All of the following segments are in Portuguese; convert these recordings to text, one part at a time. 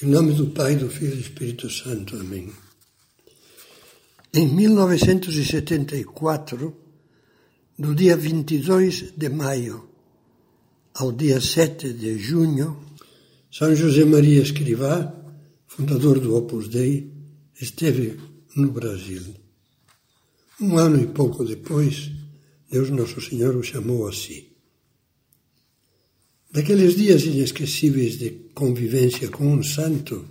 Em nome do Pai, do Filho e do Espírito Santo. Amém. Em 1974, do dia 22 de maio ao dia 7 de junho, São José Maria Escrivá, fundador do Opus Dei, esteve no Brasil. Um ano e pouco depois, Deus Nosso Senhor o chamou a si. Daqueles dias inesquecíveis de convivência com um santo,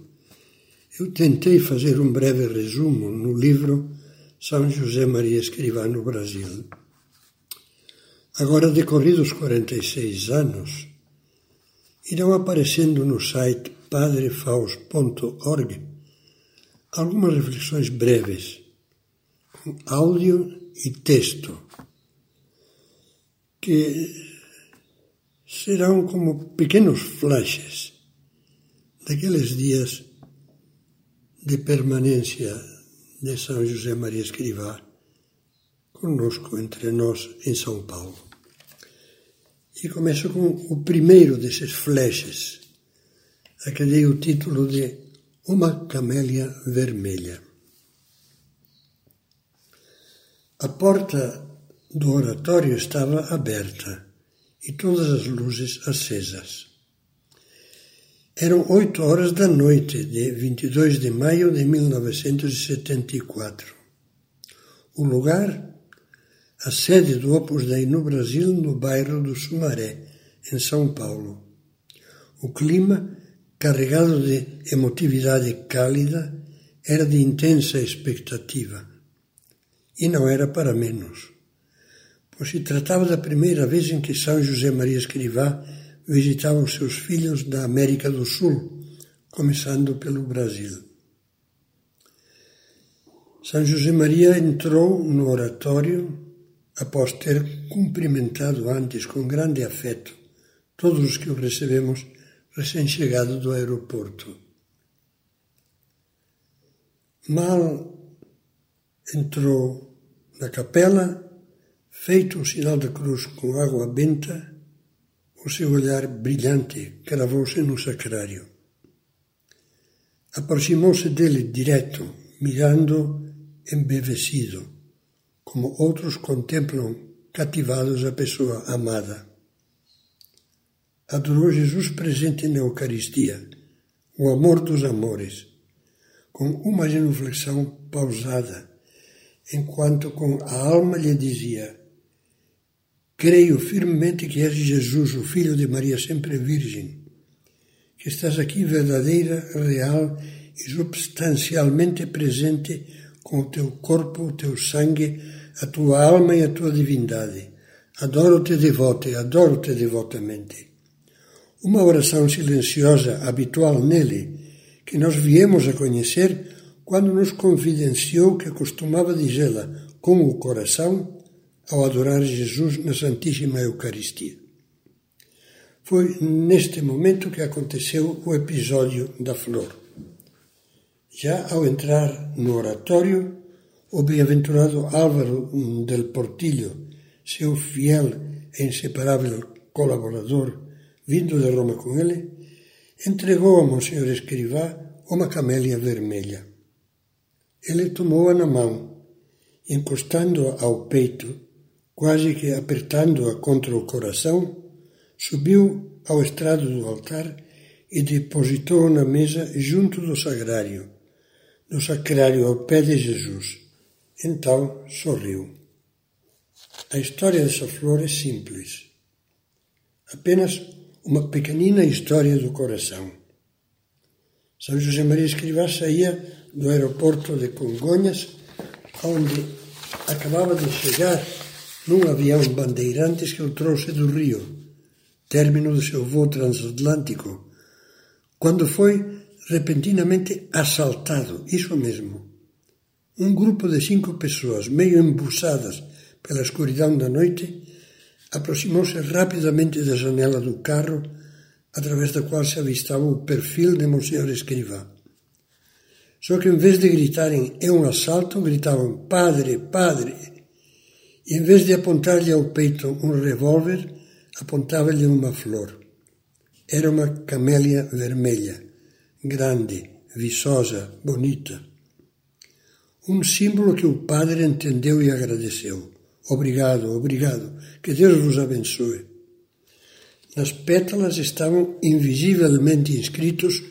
eu tentei fazer um breve resumo no livro São José Maria Escrivá no Brasil. Agora, decorridos 46 anos, irão aparecendo no site padrefaus.org algumas reflexões breves, com áudio e texto, que serão como pequenos flashes daqueles dias de permanência de São José Maria Escrivá conosco entre nós em São Paulo. E começo com o primeiro desses flashes, a que dei o título de Uma Camélia Vermelha. A porta do oratório estava aberta e todas as luzes acesas. Eram oito horas da noite de 22 de maio de 1974. O lugar, a sede do Opus Dei no Brasil, no bairro do Sumaré, em São Paulo. O clima, carregado de emotividade cálida, era de intensa expectativa. E não era para menos pois se tratava da primeira vez em que São José Maria Escrivá visitava os seus filhos da América do Sul, começando pelo Brasil. São José Maria entrou no oratório após ter cumprimentado antes com grande afeto todos os que o recebemos recém-chegado do aeroporto. Mal entrou na capela, Feito o sinal da cruz com água benta, o seu olhar brilhante cravou-se no sacrário. Aproximou-se dele direto, mirando embevecido, como outros contemplam cativados a pessoa amada. Adorou Jesus presente na Eucaristia, o amor dos amores, com uma genuflexão pausada, enquanto com a alma lhe dizia Creio firmemente que és Jesus, o Filho de Maria sempre Virgem, que estás aqui verdadeira, real e substancialmente presente com o teu corpo, o teu sangue, a tua alma e a tua divindade. Adoro-te devote, adoro-te devotamente. Uma oração silenciosa habitual nele, que nós viemos a conhecer quando nos confidenciou que costumava dizê-la com o coração ao adorar Jesus na Santíssima Eucaristia. Foi neste momento que aconteceu o episódio da flor. Já ao entrar no oratório, o bem-aventurado Álvaro del Portillo, seu fiel e inseparável colaborador, vindo de Roma com ele, entregou a Monsenhor Escrivá uma camélia vermelha. Ele tomou-a na mão, encostando-a ao peito, quase que apertando-a contra o coração, subiu ao estrado do altar e depositou na mesa junto do sagrário, no sacrário ao pé de Jesus. Então sorriu. A história dessa flor é simples. Apenas uma pequenina história do coração. São José Maria Escrivá saía do aeroporto de Congonhas, onde acabava de chegar num avião bandeirantes que o trouxe do Rio, término do seu voo transatlântico, quando foi repentinamente assaltado, isso mesmo. Um grupo de cinco pessoas, meio embuçadas pela escuridão da noite, aproximou-se rapidamente da janela do carro, através da qual se avistava o perfil de Monsenhor Escrivá. Só que em vez de gritarem é um assalto, gritavam Padre, Padre, e em vez de apontar-lhe ao peito um revólver, apontava-lhe uma flor. Era uma camélia vermelha, grande, viçosa, bonita. Um símbolo que o padre entendeu e agradeceu. Obrigado, obrigado. Que Deus vos abençoe. Nas pétalas estavam invisivelmente inscritos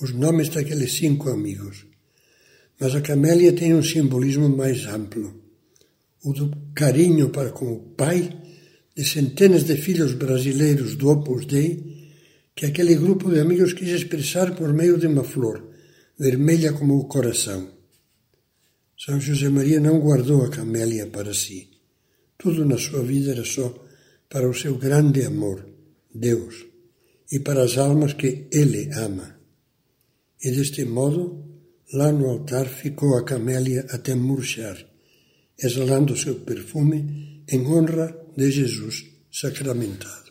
os nomes daqueles cinco amigos. Mas a camélia tem um simbolismo mais amplo. O do carinho para com o pai de centenas de filhos brasileiros do Opus Dei que aquele grupo de amigos quis expressar por meio de uma flor, vermelha como o coração. São José Maria não guardou a camélia para si. Tudo na sua vida era só para o seu grande amor, Deus, e para as almas que ele ama. E deste modo, lá no altar ficou a camélia até murchar, exalando seu perfume em honra de Jesus sacramentado.